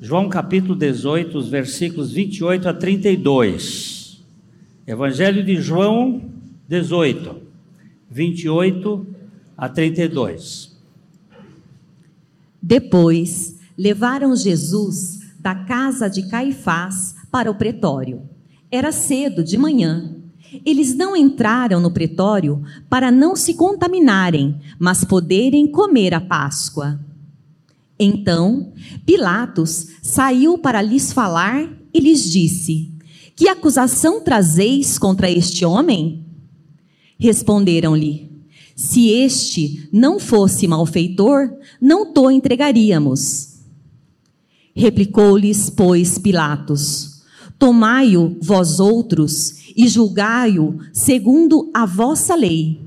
João capítulo 18, os versículos 28 a 32. Evangelho de João 18, 28 a 32. Depois, levaram Jesus da casa de Caifás para o pretório. Era cedo de manhã. Eles não entraram no pretório para não se contaminarem, mas poderem comer a Páscoa. Então, Pilatos saiu para lhes falar e lhes disse: Que acusação trazeis contra este homem? Responderam-lhe: Se este não fosse malfeitor, não to entregaríamos. Replicou-lhes, pois, Pilatos: Tomai-o vós outros e julgai-o segundo a vossa lei.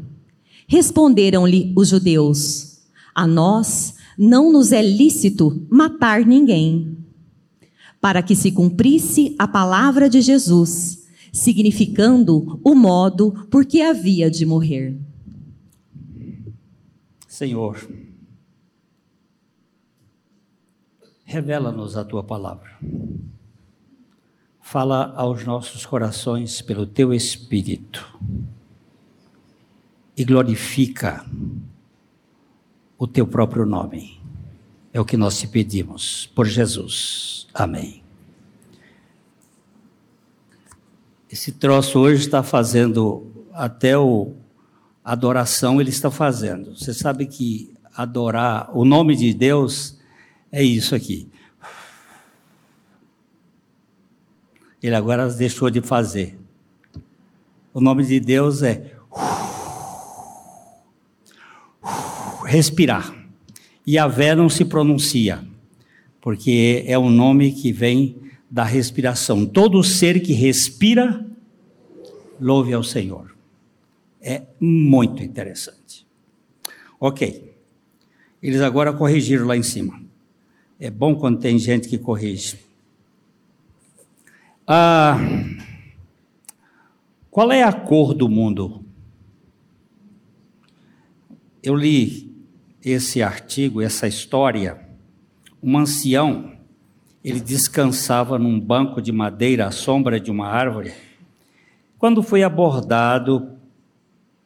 Responderam-lhe os judeus: A nós não nos é lícito matar ninguém. Para que se cumprisse a palavra de Jesus, significando o modo por que havia de morrer. Senhor, revela-nos a tua palavra. Fala aos nossos corações pelo teu Espírito e glorifica o teu próprio nome. É o que nós te pedimos, por Jesus. Amém. Esse troço hoje está fazendo até o adoração ele está fazendo. Você sabe que adorar o nome de Deus é isso aqui. Ele agora deixou de fazer. O nome de Deus é respirar. E a vé não se pronuncia, porque é um nome que vem da respiração. Todo ser que respira, louve ao Senhor. É muito interessante. Ok. Eles agora corrigiram lá em cima. É bom quando tem gente que corrige. Ah, qual é a cor do mundo? Eu li esse artigo, essa história, um ancião, ele descansava num banco de madeira à sombra de uma árvore, quando foi abordado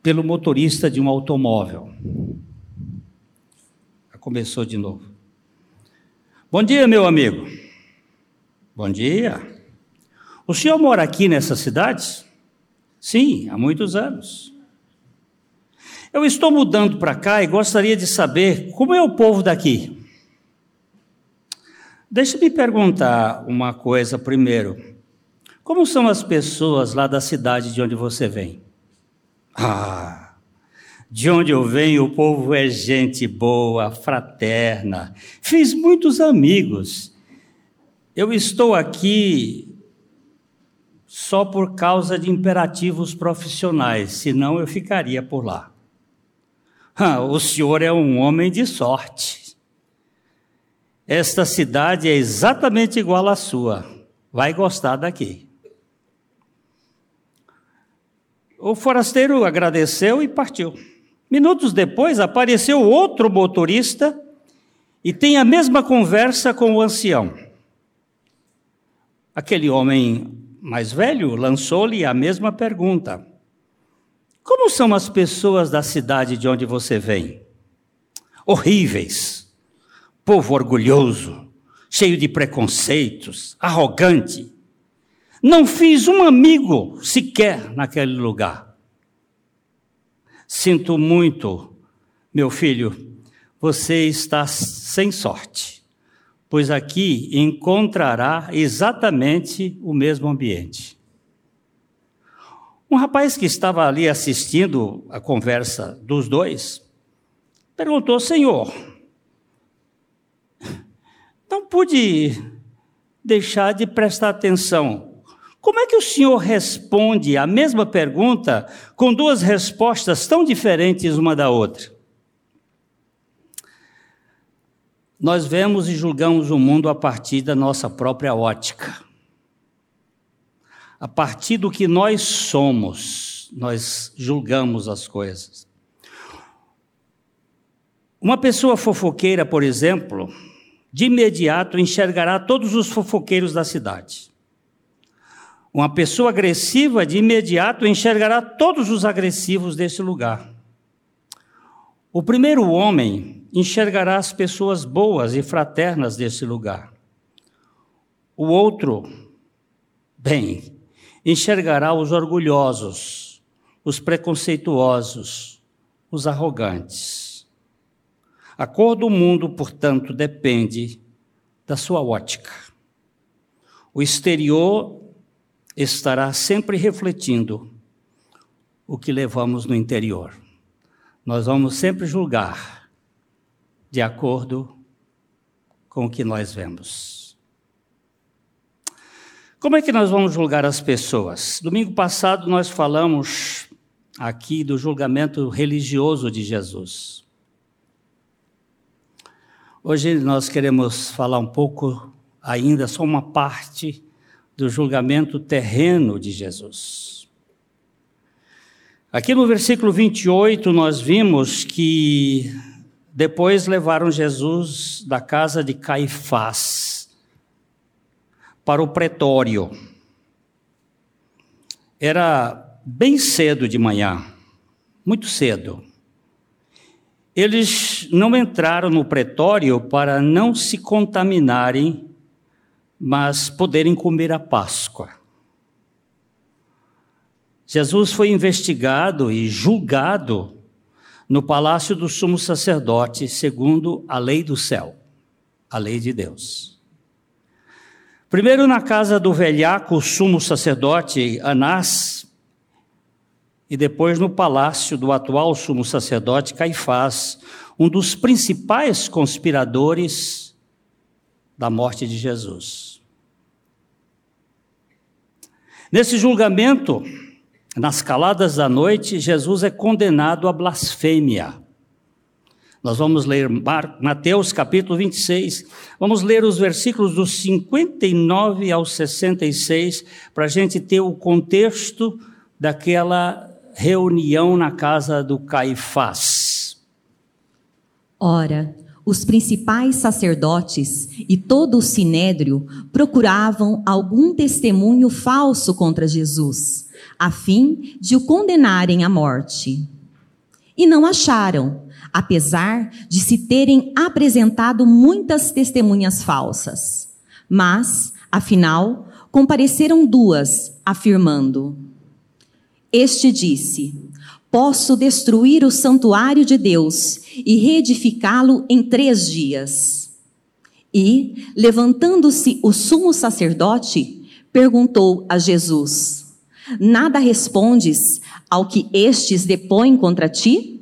pelo motorista de um automóvel. Começou de novo. Bom dia, meu amigo. Bom dia. O senhor mora aqui nessa cidade? Sim, há muitos anos. Eu estou mudando para cá e gostaria de saber como é o povo daqui. Deixa-me perguntar uma coisa primeiro. Como são as pessoas lá da cidade de onde você vem? Ah, de onde eu venho, o povo é gente boa, fraterna. Fiz muitos amigos. Eu estou aqui só por causa de imperativos profissionais, senão eu ficaria por lá. O senhor é um homem de sorte. Esta cidade é exatamente igual à sua. Vai gostar daqui. O forasteiro agradeceu e partiu. Minutos depois apareceu outro motorista e tem a mesma conversa com o ancião. Aquele homem mais velho lançou-lhe a mesma pergunta. Como são as pessoas da cidade de onde você vem? Horríveis, povo orgulhoso, cheio de preconceitos, arrogante. Não fiz um amigo sequer naquele lugar. Sinto muito, meu filho, você está sem sorte, pois aqui encontrará exatamente o mesmo ambiente. Um rapaz que estava ali assistindo a conversa dos dois perguntou: Senhor, não pude deixar de prestar atenção. Como é que o senhor responde a mesma pergunta com duas respostas tão diferentes uma da outra? Nós vemos e julgamos o mundo a partir da nossa própria ótica a partir do que nós somos, nós julgamos as coisas. Uma pessoa fofoqueira, por exemplo, de imediato enxergará todos os fofoqueiros da cidade. Uma pessoa agressiva, de imediato enxergará todos os agressivos desse lugar. O primeiro homem enxergará as pessoas boas e fraternas desse lugar. O outro, bem, enxergará os orgulhosos, os preconceituosos, os arrogantes. A cor do mundo, portanto, depende da sua ótica. O exterior estará sempre refletindo o que levamos no interior. Nós vamos sempre julgar de acordo com o que nós vemos. Como é que nós vamos julgar as pessoas? Domingo passado nós falamos aqui do julgamento religioso de Jesus. Hoje nós queremos falar um pouco, ainda só uma parte, do julgamento terreno de Jesus. Aqui no versículo 28, nós vimos que depois levaram Jesus da casa de Caifás para o pretório. Era bem cedo de manhã, muito cedo. Eles não entraram no pretório para não se contaminarem, mas poderem comer a Páscoa. Jesus foi investigado e julgado no palácio do sumo sacerdote, segundo a lei do céu, a lei de Deus. Primeiro na casa do velhaco sumo sacerdote Anás, e depois no palácio do atual sumo sacerdote Caifás, um dos principais conspiradores da morte de Jesus. Nesse julgamento, nas caladas da noite, Jesus é condenado à blasfêmia. Nós vamos ler Mateus capítulo 26, vamos ler os versículos dos 59 ao 66, para a gente ter o contexto daquela reunião na casa do Caifás. Ora, os principais sacerdotes e todo o sinédrio procuravam algum testemunho falso contra Jesus, a fim de o condenarem à morte. E não acharam, apesar de se terem apresentado muitas testemunhas falsas. Mas, afinal, compareceram duas, afirmando: este disse: Posso destruir o santuário de Deus e reedificá-lo em três dias. E, levantando-se o sumo sacerdote, perguntou a Jesus: Nada respondes ao que estes depõem contra ti?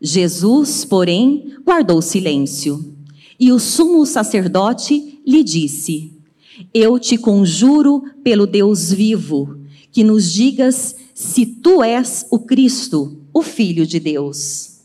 Jesus, porém, guardou silêncio. E o sumo sacerdote lhe disse: Eu te conjuro pelo Deus vivo que nos digas se tu és o Cristo, o Filho de Deus.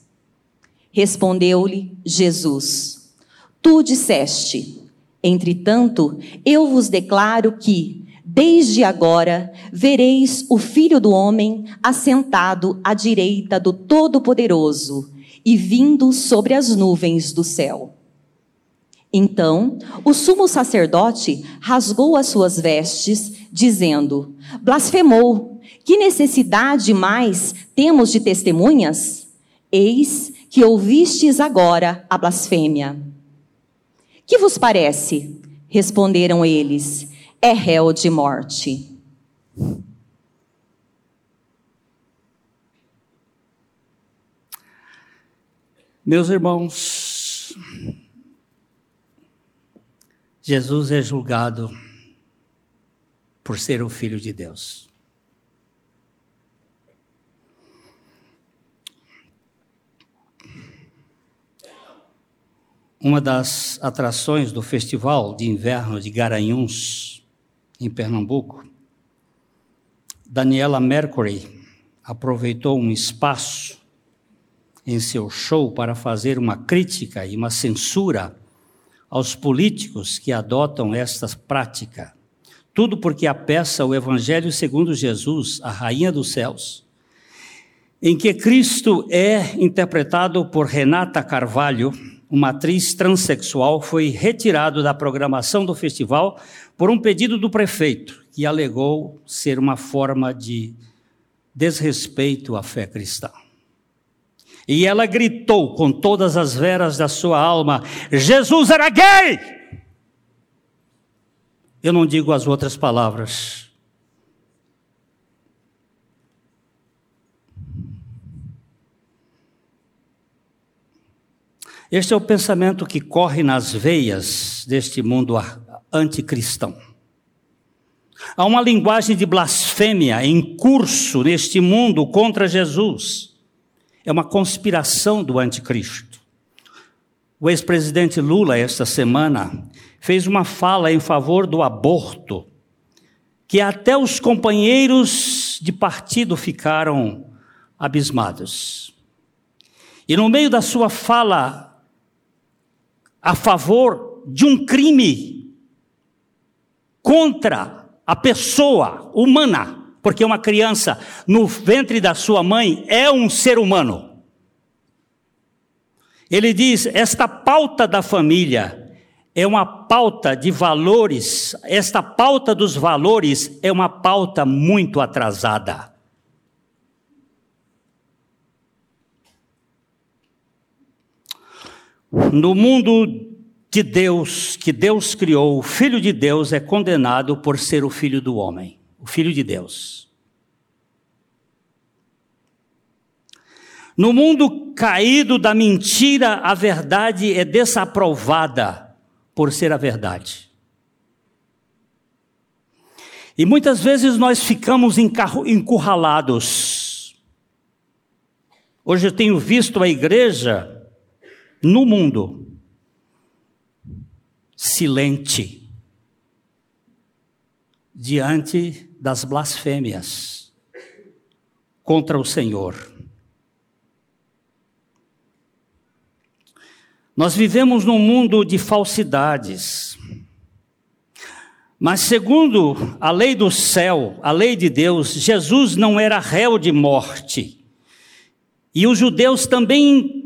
Respondeu-lhe Jesus: Tu disseste. Entretanto, eu vos declaro que, desde agora, vereis o Filho do Homem assentado à direita do Todo-Poderoso e vindo sobre as nuvens do céu. Então, o sumo sacerdote rasgou as suas vestes, dizendo: Blasfemou! Que necessidade mais temos de testemunhas? Eis que ouvistes agora a blasfêmia. Que vos parece? Responderam eles: É réu de morte. Meus irmãos, Jesus é julgado por ser o Filho de Deus. Uma das atrações do Festival de Inverno de Garanhuns, em Pernambuco, Daniela Mercury aproveitou um espaço em seu show para fazer uma crítica e uma censura aos políticos que adotam esta prática. Tudo porque a peça O Evangelho segundo Jesus, a Rainha dos Céus, em que Cristo é interpretado por Renata Carvalho, uma atriz transexual, foi retirado da programação do festival por um pedido do prefeito, que alegou ser uma forma de desrespeito à fé cristã. E ela gritou com todas as veras da sua alma: Jesus era gay! Eu não digo as outras palavras. Este é o pensamento que corre nas veias deste mundo anticristão. Há uma linguagem de blasfêmia em curso neste mundo contra Jesus. É uma conspiração do anticristo. O ex-presidente Lula, esta semana, fez uma fala em favor do aborto, que até os companheiros de partido ficaram abismados. E no meio da sua fala a favor de um crime contra a pessoa humana, porque uma criança no ventre da sua mãe é um ser humano. Ele diz: esta pauta da família é uma pauta de valores, esta pauta dos valores é uma pauta muito atrasada. No mundo de Deus, que Deus criou, o Filho de Deus é condenado por ser o filho do homem, o Filho de Deus. No mundo caído da mentira, a verdade é desaprovada por ser a verdade. E muitas vezes nós ficamos encurralados. Hoje eu tenho visto a igreja no mundo, silente diante das blasfêmias contra o Senhor. Nós vivemos num mundo de falsidades. Mas, segundo a lei do céu, a lei de Deus, Jesus não era réu de morte. E os judeus também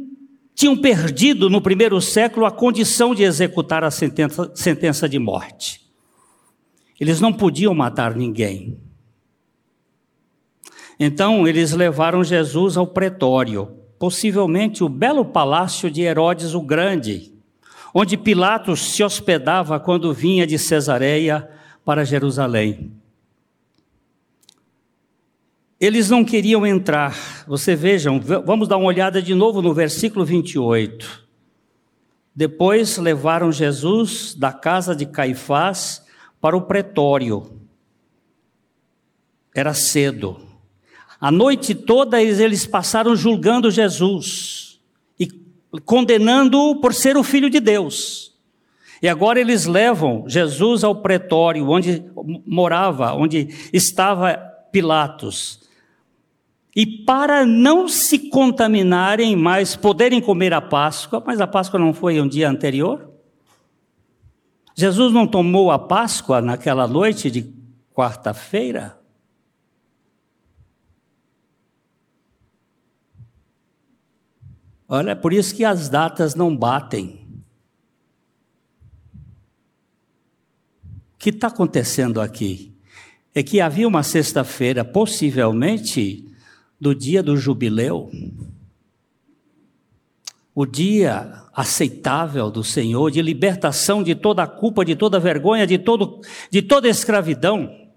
tinham perdido no primeiro século a condição de executar a sentença, sentença de morte. Eles não podiam matar ninguém. Então, eles levaram Jesus ao pretório, possivelmente o belo palácio de Herodes o Grande, onde Pilatos se hospedava quando vinha de Cesareia para Jerusalém. Eles não queriam entrar. Você vejam, vamos dar uma olhada de novo no versículo 28. Depois levaram Jesus da casa de Caifás para o pretório. Era cedo. A noite toda eles passaram julgando Jesus e condenando-o por ser o filho de Deus. E agora eles levam Jesus ao pretório, onde morava, onde estava Pilatos. E para não se contaminarem, mas poderem comer a Páscoa, mas a Páscoa não foi um dia anterior? Jesus não tomou a Páscoa naquela noite de quarta-feira? Olha, é por isso que as datas não batem. O que está acontecendo aqui? É que havia uma sexta-feira, possivelmente, do dia do jubileu, o dia aceitável do Senhor, de libertação de toda a culpa, de toda a vergonha, de, todo, de toda a escravidão.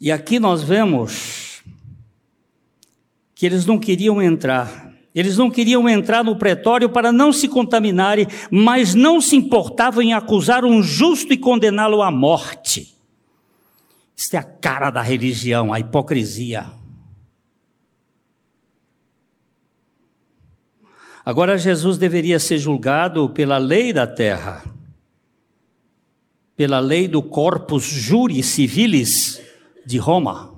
E aqui nós vemos que eles não queriam entrar. Eles não queriam entrar no pretório para não se contaminarem, mas não se importavam em acusar um justo e condená-lo à morte. Isso é a cara da religião, a hipocrisia. Agora, Jesus deveria ser julgado pela lei da terra, pela lei do corpus juri civilis de Roma.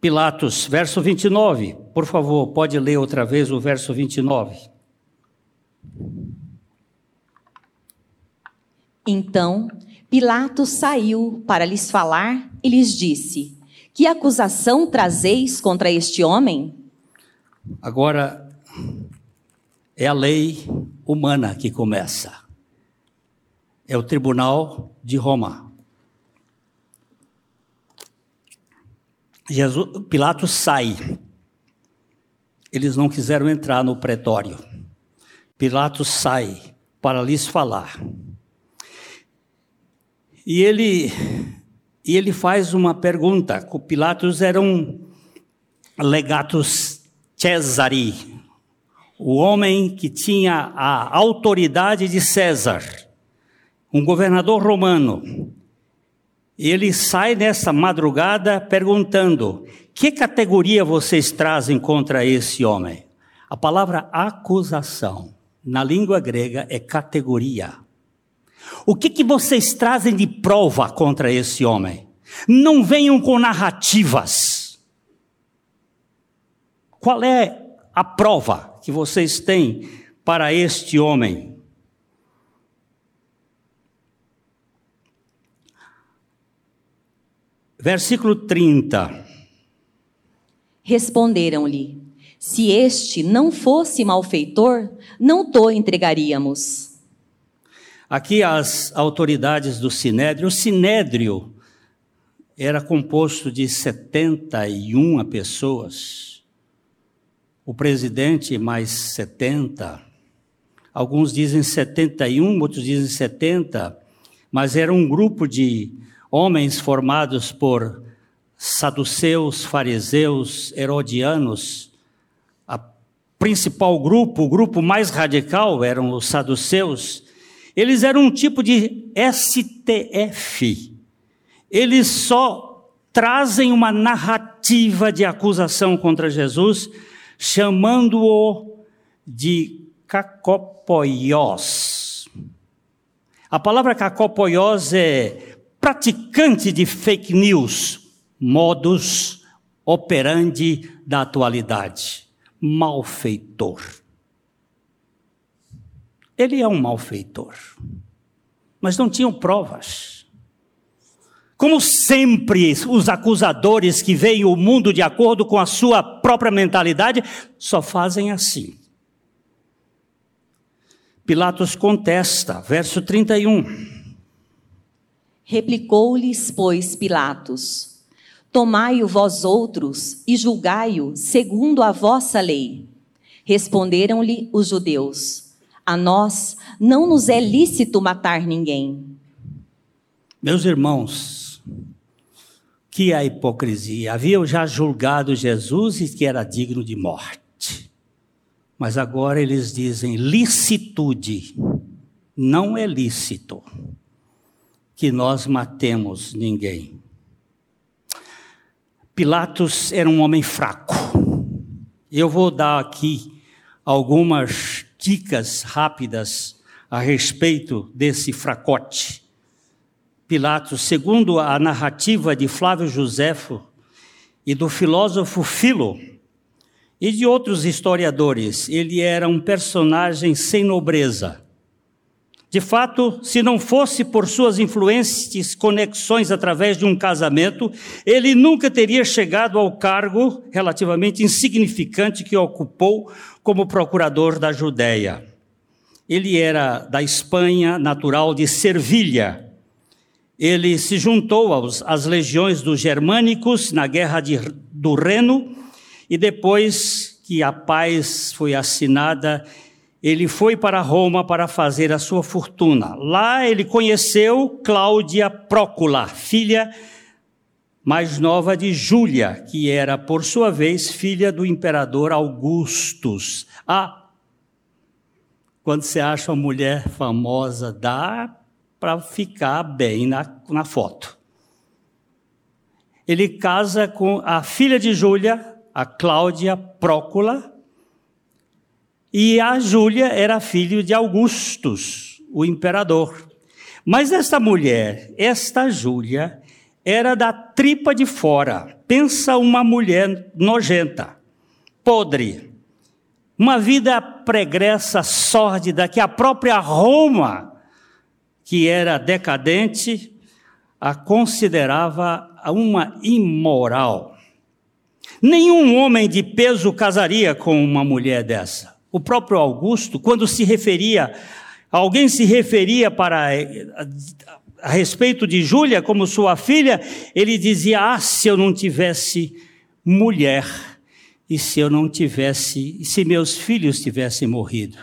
Pilatos, verso 29, por favor, pode ler outra vez o verso 29. Então, Pilatos saiu para lhes falar e lhes disse: Que acusação trazeis contra este homem? Agora, é a lei humana que começa. É o tribunal de Roma. Jesus, Pilatos sai. Eles não quiseram entrar no pretório. Pilatos sai para lhes falar. E ele, e ele faz uma pergunta. O Pilatos era um legatus Cesari, o homem que tinha a autoridade de César, um governador romano. Ele sai nessa madrugada perguntando: que categoria vocês trazem contra esse homem? A palavra acusação, na língua grega, é categoria. O que, que vocês trazem de prova contra esse homem? Não venham com narrativas. Qual é a prova que vocês têm para este homem? Versículo 30. Responderam-lhe: Se este não fosse malfeitor, não to entregaríamos. Aqui as autoridades do Sinédrio, o Sinédrio era composto de 71 pessoas. O presidente mais 70. Alguns dizem 71, outros dizem 70, mas era um grupo de homens formados por saduceus, fariseus, herodianos. O principal grupo, o grupo mais radical, eram os saduceus. Eles eram um tipo de STF. Eles só trazem uma narrativa de acusação contra Jesus, chamando-o de cacopoiós. A palavra cacopoiós é praticante de fake news, modus operandi da atualidade, malfeitor. Ele é um malfeitor, mas não tinham provas. Como sempre, os acusadores que veem o mundo de acordo com a sua própria mentalidade só fazem assim. Pilatos contesta, verso 31. Replicou-lhes, pois, Pilatos: Tomai-o vós outros e julgai-o segundo a vossa lei. Responderam-lhe os judeus: A nós não nos é lícito matar ninguém. Meus irmãos, que a hipocrisia. Haviam já julgado Jesus e que era digno de morte. Mas agora eles dizem licitude. Não é lícito que nós matemos ninguém. Pilatos era um homem fraco. Eu vou dar aqui algumas dicas rápidas a respeito desse fracote. Pilatos, segundo a narrativa de Flávio Joséfo e do filósofo Filo e de outros historiadores, ele era um personagem sem nobreza de fato, se não fosse por suas influentes conexões através de um casamento, ele nunca teria chegado ao cargo relativamente insignificante que ocupou como procurador da Judéia. Ele era da Espanha, natural de Servilha. Ele se juntou aos, às legiões dos germânicos na guerra de, do Reno e depois que a paz foi assinada, ele foi para Roma para fazer a sua fortuna. Lá ele conheceu Cláudia Prócula, filha mais nova de Júlia, que era, por sua vez, filha do imperador Augustus. Ah, quando você acha uma mulher famosa, dá para ficar bem na, na foto. Ele casa com a filha de Júlia, a Cláudia Prócula, e a Júlia era filho de Augustus, o imperador. Mas esta mulher, esta Júlia, era da tripa de fora. Pensa uma mulher nojenta, podre. Uma vida pregressa, sórdida, que a própria Roma, que era decadente, a considerava uma imoral. Nenhum homem de peso casaria com uma mulher dessa. O próprio Augusto, quando se referia, alguém se referia para a, respeito de Júlia como sua filha, ele dizia: "Ah, se eu não tivesse mulher e se eu não tivesse, se meus filhos tivessem morrido".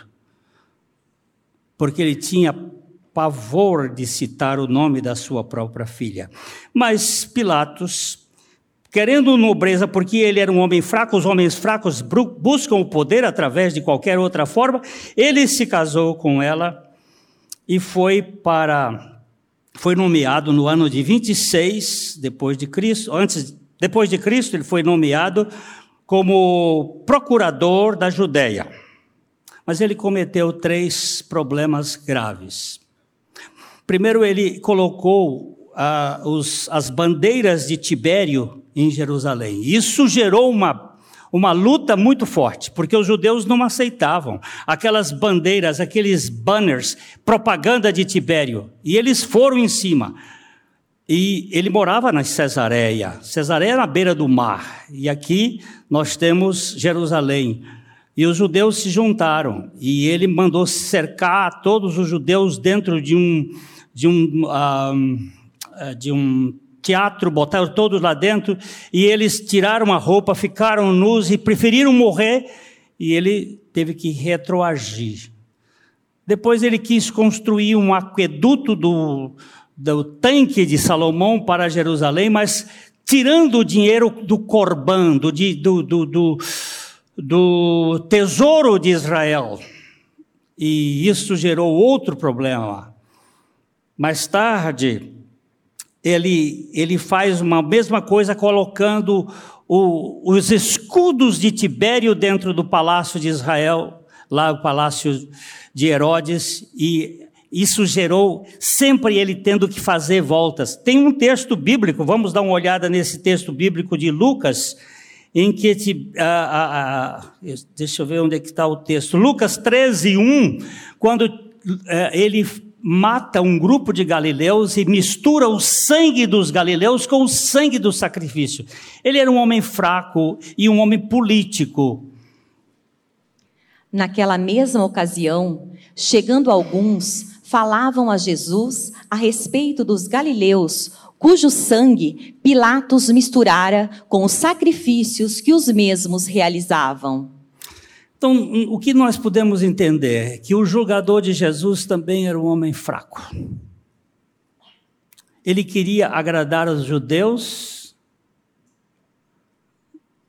Porque ele tinha pavor de citar o nome da sua própria filha. Mas Pilatos querendo nobreza, porque ele era um homem fraco, os homens fracos buscam o poder através de qualquer outra forma. Ele se casou com ela e foi para foi nomeado no ano de 26 depois de Cristo, antes depois de Cristo, ele foi nomeado como procurador da Judéia. Mas ele cometeu três problemas graves. Primeiro, ele colocou ah, os, as bandeiras de Tibério em Jerusalém. Isso gerou uma, uma luta muito forte, porque os judeus não aceitavam aquelas bandeiras, aqueles banners, propaganda de Tibério. E eles foram em cima. E ele morava na Cesareia. Cesareia na beira do mar. E aqui nós temos Jerusalém. E os judeus se juntaram. E ele mandou cercar todos os judeus dentro de um, de um, ah, de um teatro, botaram todos lá dentro e eles tiraram a roupa, ficaram nus e preferiram morrer e ele teve que retroagir. Depois ele quis construir um aqueduto do, do tanque de Salomão para Jerusalém, mas tirando o dinheiro do Corban, do, do, do, do, do tesouro de Israel. E isso gerou outro problema. Mais tarde, ele, ele faz uma mesma coisa colocando o, os escudos de Tibério dentro do palácio de Israel, lá o palácio de Herodes, e isso gerou sempre ele tendo que fazer voltas. Tem um texto bíblico, vamos dar uma olhada nesse texto bíblico de Lucas, em que, ah, ah, ah, deixa eu ver onde é que está o texto, Lucas 13, 1, quando eh, ele mata um grupo de galileus e mistura o sangue dos galileus com o sangue do sacrifício. Ele era um homem fraco e um homem político. Naquela mesma ocasião, chegando alguns, falavam a Jesus a respeito dos galileus, cujo sangue Pilatos misturara com os sacrifícios que os mesmos realizavam. Então, o que nós podemos entender é que o julgador de Jesus também era um homem fraco. Ele queria agradar os judeus,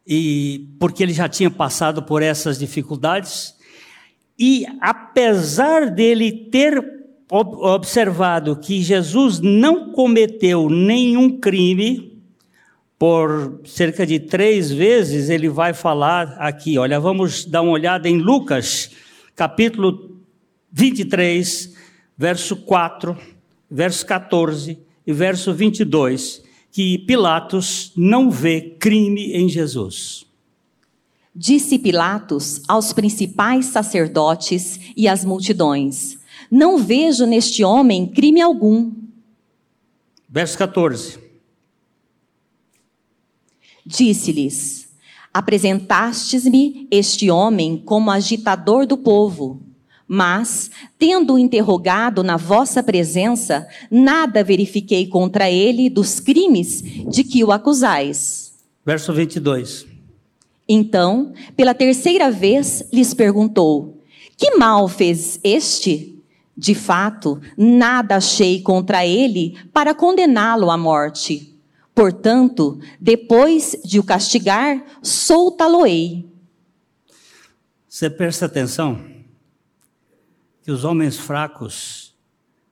e porque ele já tinha passado por essas dificuldades, e apesar dele ter observado que Jesus não cometeu nenhum crime, por cerca de três vezes ele vai falar aqui. Olha, vamos dar uma olhada em Lucas, capítulo 23, verso 4, verso 14 e verso 22, que Pilatos não vê crime em Jesus. Disse Pilatos aos principais sacerdotes e às multidões: Não vejo neste homem crime algum. Verso 14. Disse-lhes: Apresentastes-me este homem como agitador do povo. Mas, tendo-o interrogado na vossa presença, nada verifiquei contra ele dos crimes de que o acusais. Verso 22. Então, pela terceira vez, lhes perguntou: Que mal fez este? De fato, nada achei contra ele para condená-lo à morte. Portanto, depois de o castigar, soltá-lo-ei. Você presta atenção que os homens fracos,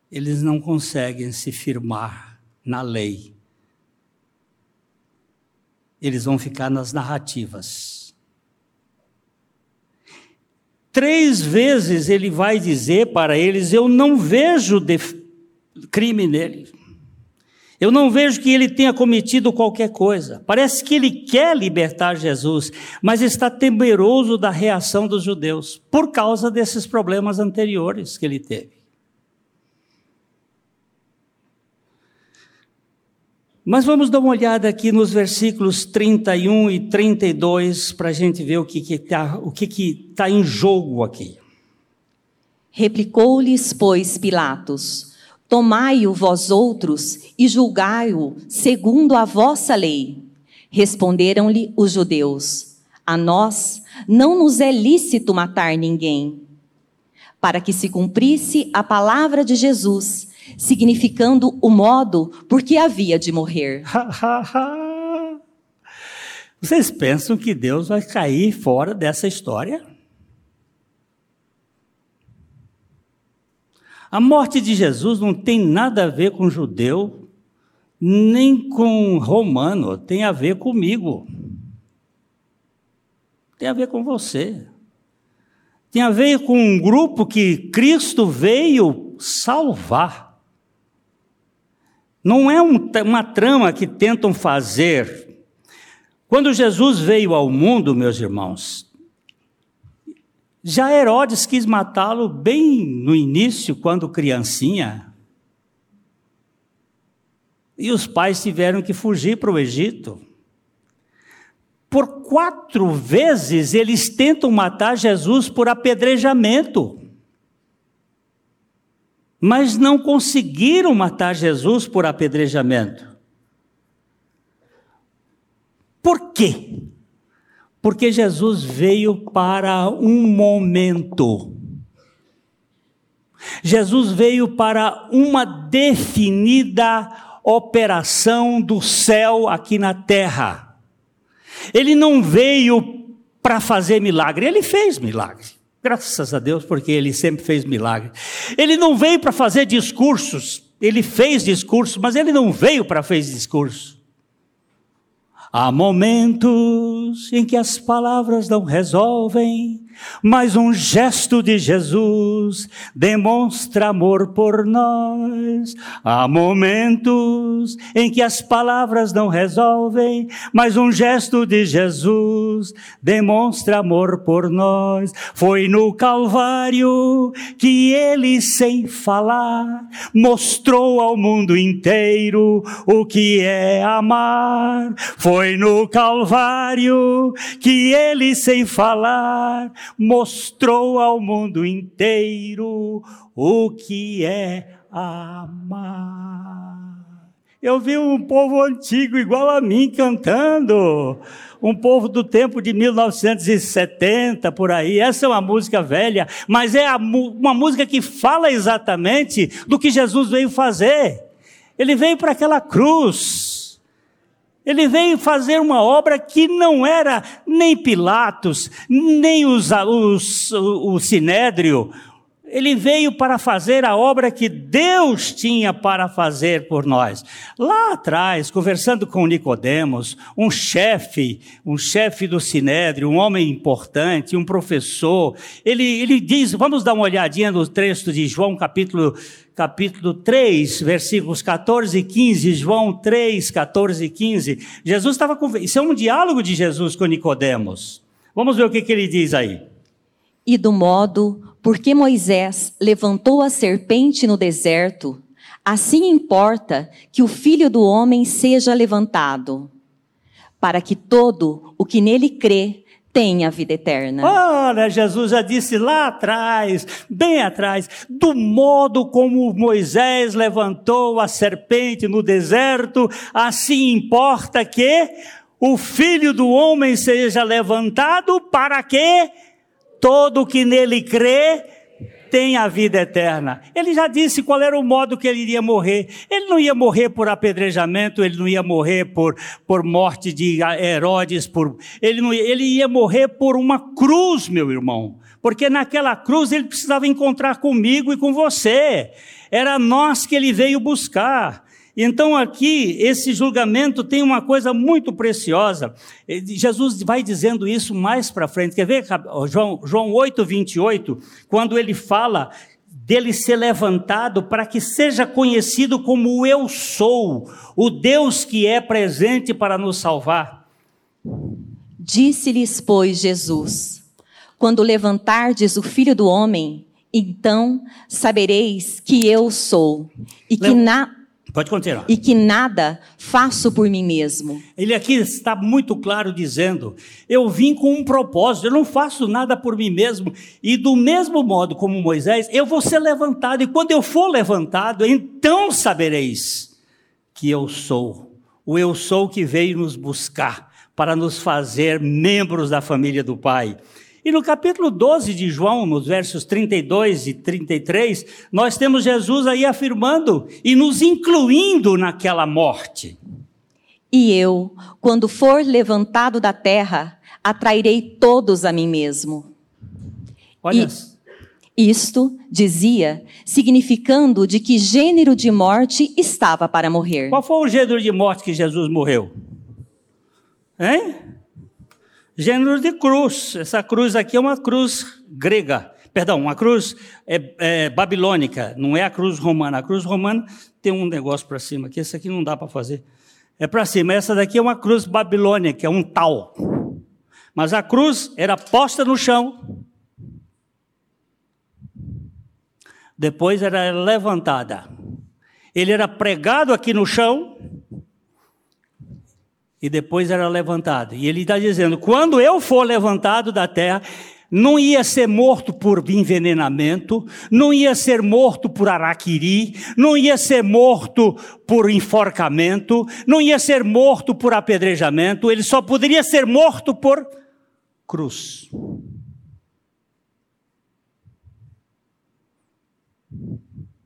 eles não conseguem se firmar na lei. Eles vão ficar nas narrativas. Três vezes ele vai dizer para eles: Eu não vejo crime nele. Eu não vejo que ele tenha cometido qualquer coisa. Parece que ele quer libertar Jesus, mas está temeroso da reação dos judeus por causa desses problemas anteriores que ele teve. Mas vamos dar uma olhada aqui nos versículos 31 e 32 para a gente ver o que está que que tá em jogo aqui. Replicou-lhes, pois, Pilatos: Tomai-o vós outros e julgai-o segundo a vossa lei. Responderam-lhe os judeus: A nós não nos é lícito matar ninguém. Para que se cumprisse a palavra de Jesus, significando o modo por que havia de morrer. Vocês pensam que Deus vai cair fora dessa história? A morte de Jesus não tem nada a ver com judeu, nem com romano, tem a ver comigo. Tem a ver com você. Tem a ver com um grupo que Cristo veio salvar. Não é um, uma trama que tentam fazer. Quando Jesus veio ao mundo, meus irmãos, já Herodes quis matá-lo bem no início, quando criancinha. E os pais tiveram que fugir para o Egito. Por quatro vezes eles tentam matar Jesus por apedrejamento. Mas não conseguiram matar Jesus por apedrejamento. Por quê? Porque Jesus veio para um momento. Jesus veio para uma definida operação do céu aqui na terra. Ele não veio para fazer milagre, ele fez milagre. Graças a Deus, porque ele sempre fez milagre. Ele não veio para fazer discursos, ele fez discursos, mas ele não veio para fazer discursos. Há momentos em que as palavras não resolvem, mas um gesto de Jesus demonstra amor por nós. Há momentos em que as palavras não resolvem, mas um gesto de Jesus demonstra amor por nós. Foi no Calvário que ele, sem falar, mostrou ao mundo inteiro o que é amar. Foi no Calvário que ele, sem falar, mostrou ao mundo inteiro o que é amar. Eu vi um povo antigo igual a mim cantando, um povo do tempo de 1970 por aí. Essa é uma música velha, mas é uma música que fala exatamente do que Jesus veio fazer. Ele veio para aquela cruz ele veio fazer uma obra que não era nem Pilatos, nem os, os, o Sinédrio. Ele veio para fazer a obra que Deus tinha para fazer por nós. Lá atrás, conversando com Nicodemos, um chefe, um chefe do Sinédrio, um homem importante, um professor, ele, ele diz, vamos dar uma olhadinha no texto de João capítulo capítulo 3, versículos 14 e 15, João 3, 14 e 15. Jesus estava. Isso é um diálogo de Jesus com Nicodemos. Vamos ver o que, que ele diz aí. E do modo porque Moisés levantou a serpente no deserto, assim importa que o filho do homem seja levantado, para que todo o que nele crê tem a vida eterna. Olha, Jesus já disse lá atrás, bem atrás, do modo como Moisés levantou a serpente no deserto, assim importa que o filho do homem seja levantado para que todo que nele crê tem a vida eterna. Ele já disse qual era o modo que ele iria morrer. Ele não ia morrer por apedrejamento, ele não ia morrer por, por morte de Herodes, por, ele, não, ele ia morrer por uma cruz, meu irmão. Porque naquela cruz ele precisava encontrar comigo e com você. Era nós que ele veio buscar. Então, aqui, esse julgamento tem uma coisa muito preciosa. Jesus vai dizendo isso mais para frente. Quer ver, João, João 8, 28, quando ele fala dele ser levantado para que seja conhecido como eu sou, o Deus que é presente para nos salvar. Disse-lhes, pois, Jesus: Quando levantardes o filho do homem, então sabereis que eu sou, e que na Pode continuar. e que nada faço por mim mesmo. Ele aqui está muito claro dizendo: eu vim com um propósito, eu não faço nada por mim mesmo. E do mesmo modo como Moisés, eu vou ser levantado. E quando eu for levantado, então sabereis que eu sou, o eu sou que veio nos buscar para nos fazer membros da família do Pai. E no capítulo 12 de João, nos versos 32 e 33, nós temos Jesus aí afirmando e nos incluindo naquela morte. E eu, quando for levantado da terra, atrairei todos a mim mesmo. Olha, E- Isto, dizia, significando de que gênero de morte estava para morrer. qual foi o gênero de morte que Jesus morreu? Hein? Gênero de cruz. Essa cruz aqui é uma cruz grega. Perdão, uma cruz é, é, babilônica, não é a cruz romana. A cruz romana tem um negócio para cima, que esse aqui não dá para fazer. É para cima. Essa daqui é uma cruz babilônica, é um tal. Mas a cruz era posta no chão, depois era levantada. Ele era pregado aqui no chão e depois era levantado. E ele está dizendo: quando eu for levantado da terra, não ia ser morto por envenenamento, não ia ser morto por araquiri, não ia ser morto por enforcamento, não ia ser morto por apedrejamento, ele só poderia ser morto por cruz.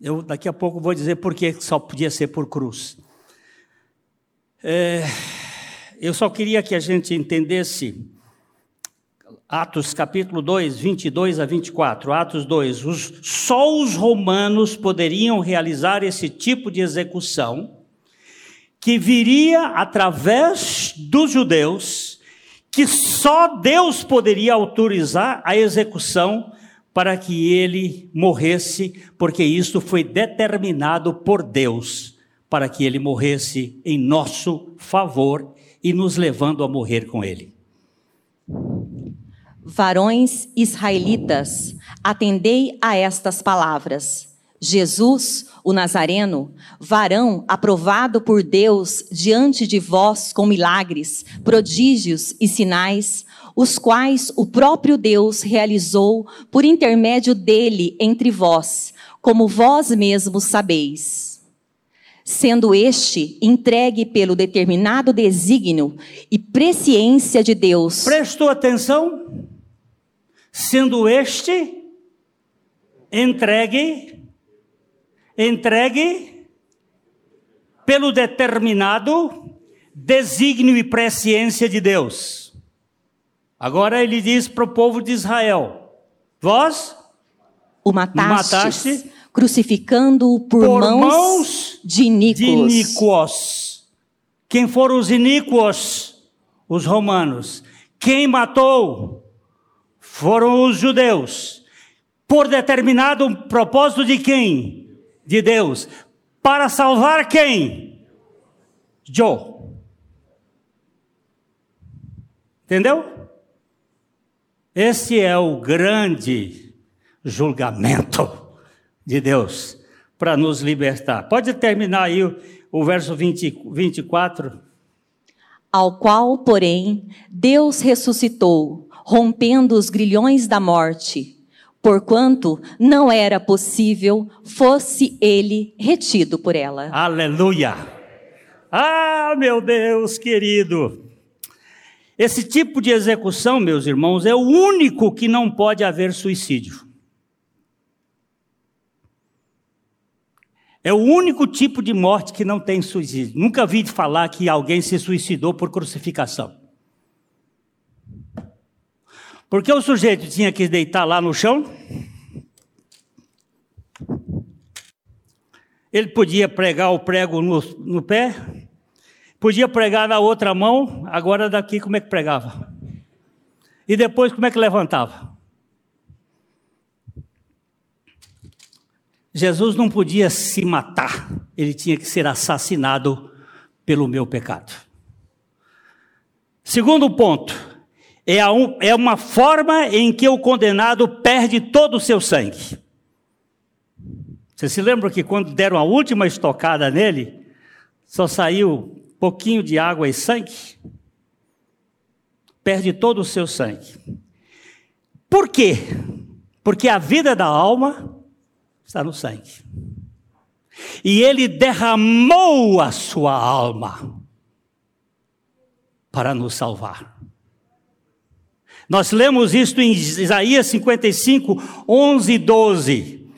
Eu daqui a pouco vou dizer por que só podia ser por cruz. É, eu só queria que a gente entendesse Atos capítulo 2, 22 a 24. Atos 2. Os, só os romanos poderiam realizar esse tipo de execução, que viria através dos judeus, que só Deus poderia autorizar a execução para que ele morresse, porque isto foi determinado por Deus, para que ele morresse em nosso favor e nos levando a morrer com ele. Varões israelitas, atendei a estas palavras. Jesus, o Nazareno, varão aprovado por Deus diante de vós com milagres, prodígios e sinais, os quais o próprio Deus realizou por intermédio dele entre vós, como vós mesmos sabeis. Sendo este entregue pelo determinado desígnio e presciência de Deus. Prestou atenção? Sendo este entregue, entregue pelo determinado desígnio e presciência de Deus. Agora ele diz para o povo de Israel: Vós o matastes, mataste crucificando-o por, por mãos, mãos de iníquos. de iníquos. Quem foram os iníquos? Os romanos. Quem matou? Foram os judeus. Por determinado propósito de quem? De Deus. Para salvar quem? Joe. Entendeu? Esse é o grande julgamento de Deus para nos libertar. Pode terminar aí o, o verso 20, 24. Ao qual, porém, Deus ressuscitou, rompendo os grilhões da morte, porquanto não era possível fosse ele retido por ela. Aleluia! Ah, meu Deus querido! Esse tipo de execução, meus irmãos, é o único que não pode haver suicídio. É o único tipo de morte que não tem suicídio. Nunca vi falar que alguém se suicidou por crucificação. Porque o sujeito tinha que deitar lá no chão. Ele podia pregar o prego no, no pé, podia pregar na outra mão, agora daqui como é que pregava? E depois como é que levantava? Jesus não podia se matar, ele tinha que ser assassinado pelo meu pecado. Segundo ponto, é, um, é uma forma em que o condenado perde todo o seu sangue. Você se lembra que quando deram a última estocada nele, só saiu pouquinho de água e sangue? Perde todo o seu sangue. Por quê? Porque a vida da alma está no sangue. E ele derramou a sua alma para nos salvar. Nós lemos isto em Isaías 55, 11 e 12.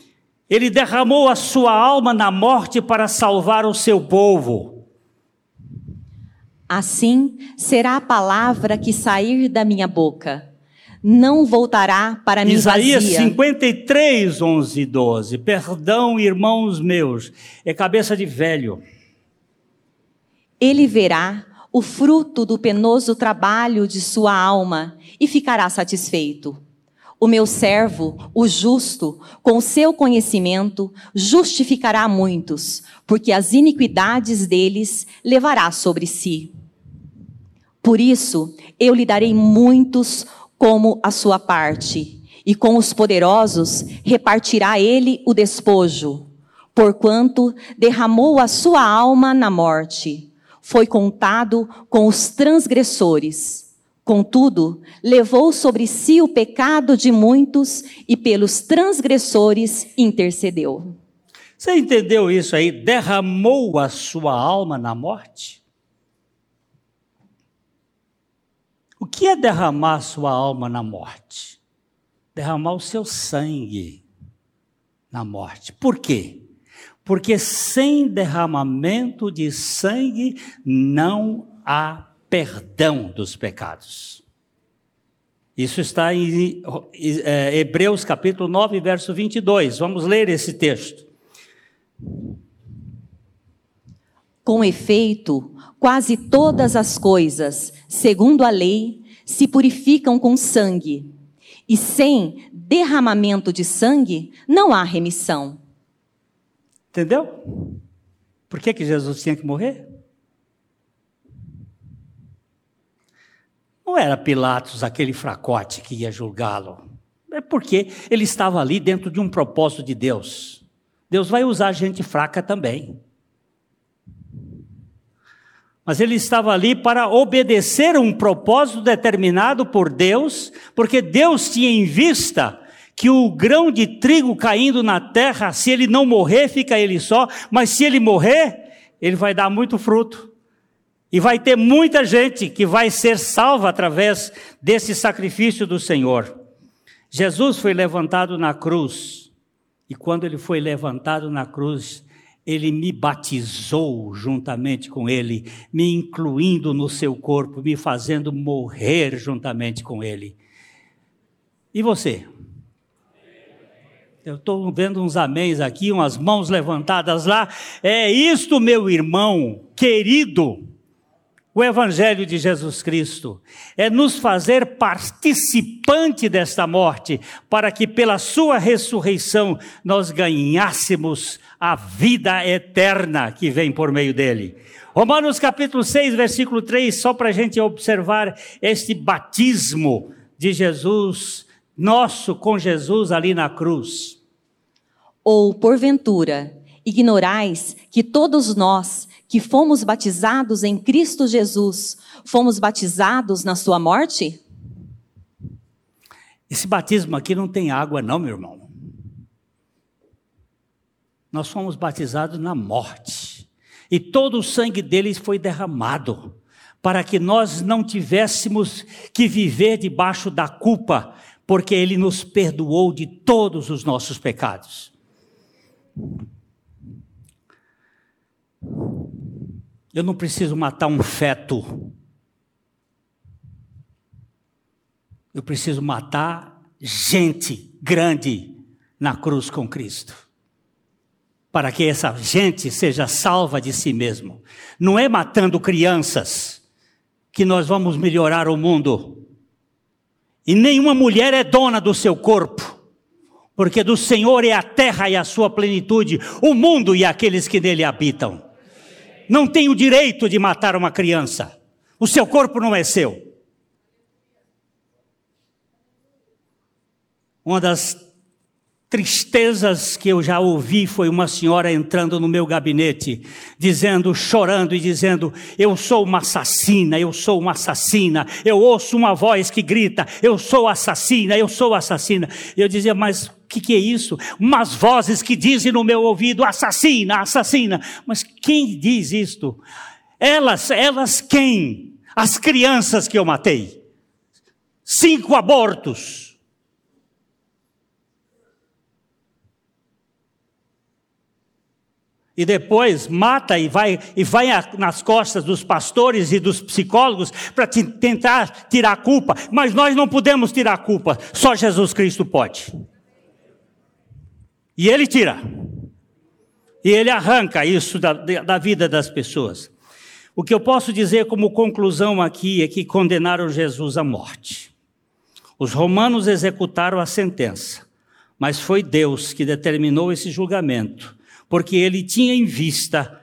Ele derramou a sua alma na morte para salvar o seu povo. Assim será a palavra que sair da minha boca. Não voltará para mim Isaías vazia. 53, 11 e 12. Perdão, irmãos meus, é cabeça de velho. Ele verá o fruto do penoso trabalho de sua alma e ficará satisfeito. O meu servo, o justo, com seu conhecimento, justificará muitos, porque as iniquidades deles levará sobre si. Por isso, eu lhe darei muitos como a sua parte, e com os poderosos repartirá ele o despojo, porquanto derramou a sua alma na morte, foi contado com os transgressores Contudo, levou sobre si o pecado de muitos e pelos transgressores intercedeu. Você entendeu isso aí? Derramou a sua alma na morte? Que é derramar sua alma na morte? Derramar o seu sangue na morte. Por quê? Porque sem derramamento de sangue não há perdão dos pecados. Isso está em é, Hebreus capítulo 9, verso 22. Vamos ler esse texto. Com efeito, quase todas as coisas, segundo a lei, se purificam com sangue, e sem derramamento de sangue não há remissão. Entendeu? Por que, que Jesus tinha que morrer? Não era Pilatos aquele fracote que ia julgá-lo. É porque ele estava ali dentro de um propósito de Deus. Deus vai usar gente fraca também. Mas ele estava ali para obedecer um propósito determinado por Deus, porque Deus tinha em vista que o grão de trigo caindo na terra, se ele não morrer, fica ele só, mas se ele morrer, ele vai dar muito fruto. E vai ter muita gente que vai ser salva através desse sacrifício do Senhor. Jesus foi levantado na cruz, e quando ele foi levantado na cruz, ele me batizou juntamente com ele, me incluindo no seu corpo, me fazendo morrer juntamente com ele. E você? Eu estou vendo uns améns aqui, umas mãos levantadas lá. É isto, meu irmão querido o Evangelho de Jesus Cristo, é nos fazer participante desta morte, para que pela Sua ressurreição nós ganhássemos a vida eterna que vem por meio dele. Romanos capítulo 6, versículo 3, só para a gente observar este batismo de Jesus, nosso com Jesus ali na cruz. Ou, porventura, ignorais que todos nós que fomos batizados em Cristo Jesus, fomos batizados na sua morte? Esse batismo aqui não tem água, não, meu irmão. Nós fomos batizados na morte. E todo o sangue deles foi derramado, para que nós não tivéssemos que viver debaixo da culpa, porque Ele nos perdoou de todos os nossos pecados. Eu não preciso matar um feto. Eu preciso matar gente grande na cruz com Cristo. Para que essa gente seja salva de si mesmo. Não é matando crianças que nós vamos melhorar o mundo. E nenhuma mulher é dona do seu corpo. Porque do Senhor é a terra e a sua plenitude, o mundo e aqueles que nele habitam não tem o direito de matar uma criança. O seu corpo não é seu. Uma das tristezas que eu já ouvi foi uma senhora entrando no meu gabinete, dizendo, chorando e dizendo: Eu sou uma assassina, eu sou uma assassina. Eu ouço uma voz que grita: Eu sou assassina, eu sou assassina. Eu dizia, mas o que, que é isso? Umas vozes que dizem no meu ouvido: Assassina, assassina. Mas quem diz isto? Elas, elas quem? As crianças que eu matei. Cinco abortos E depois mata e vai, e vai nas costas dos pastores e dos psicólogos para tentar tirar a culpa. Mas nós não podemos tirar a culpa, só Jesus Cristo pode. E Ele tira. E Ele arranca isso da, da vida das pessoas. O que eu posso dizer como conclusão aqui é que condenaram Jesus à morte. Os romanos executaram a sentença, mas foi Deus que determinou esse julgamento porque ele tinha em vista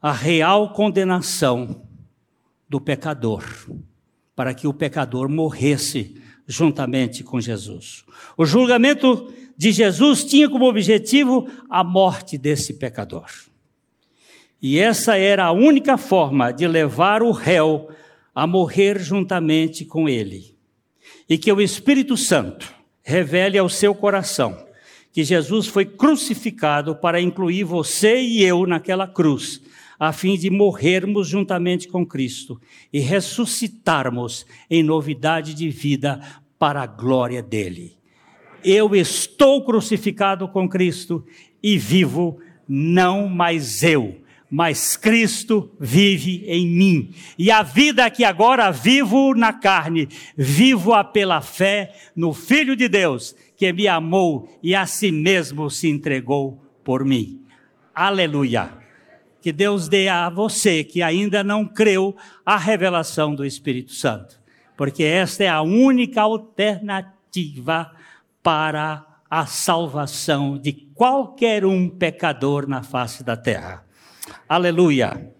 a real condenação do pecador, para que o pecador morresse juntamente com Jesus. O julgamento de Jesus tinha como objetivo a morte desse pecador. E essa era a única forma de levar o réu a morrer juntamente com ele. E que o Espírito Santo revele ao seu coração que Jesus foi crucificado para incluir você e eu naquela cruz, a fim de morrermos juntamente com Cristo e ressuscitarmos em novidade de vida para a glória dele. Eu estou crucificado com Cristo e vivo não mais eu, mas Cristo vive em mim. E a vida que agora vivo na carne, vivo-a pela fé no Filho de Deus que me amou e a si mesmo se entregou por mim. Aleluia. Que Deus dê a você que ainda não creu a revelação do Espírito Santo, porque esta é a única alternativa para a salvação de qualquer um pecador na face da terra. Aleluia.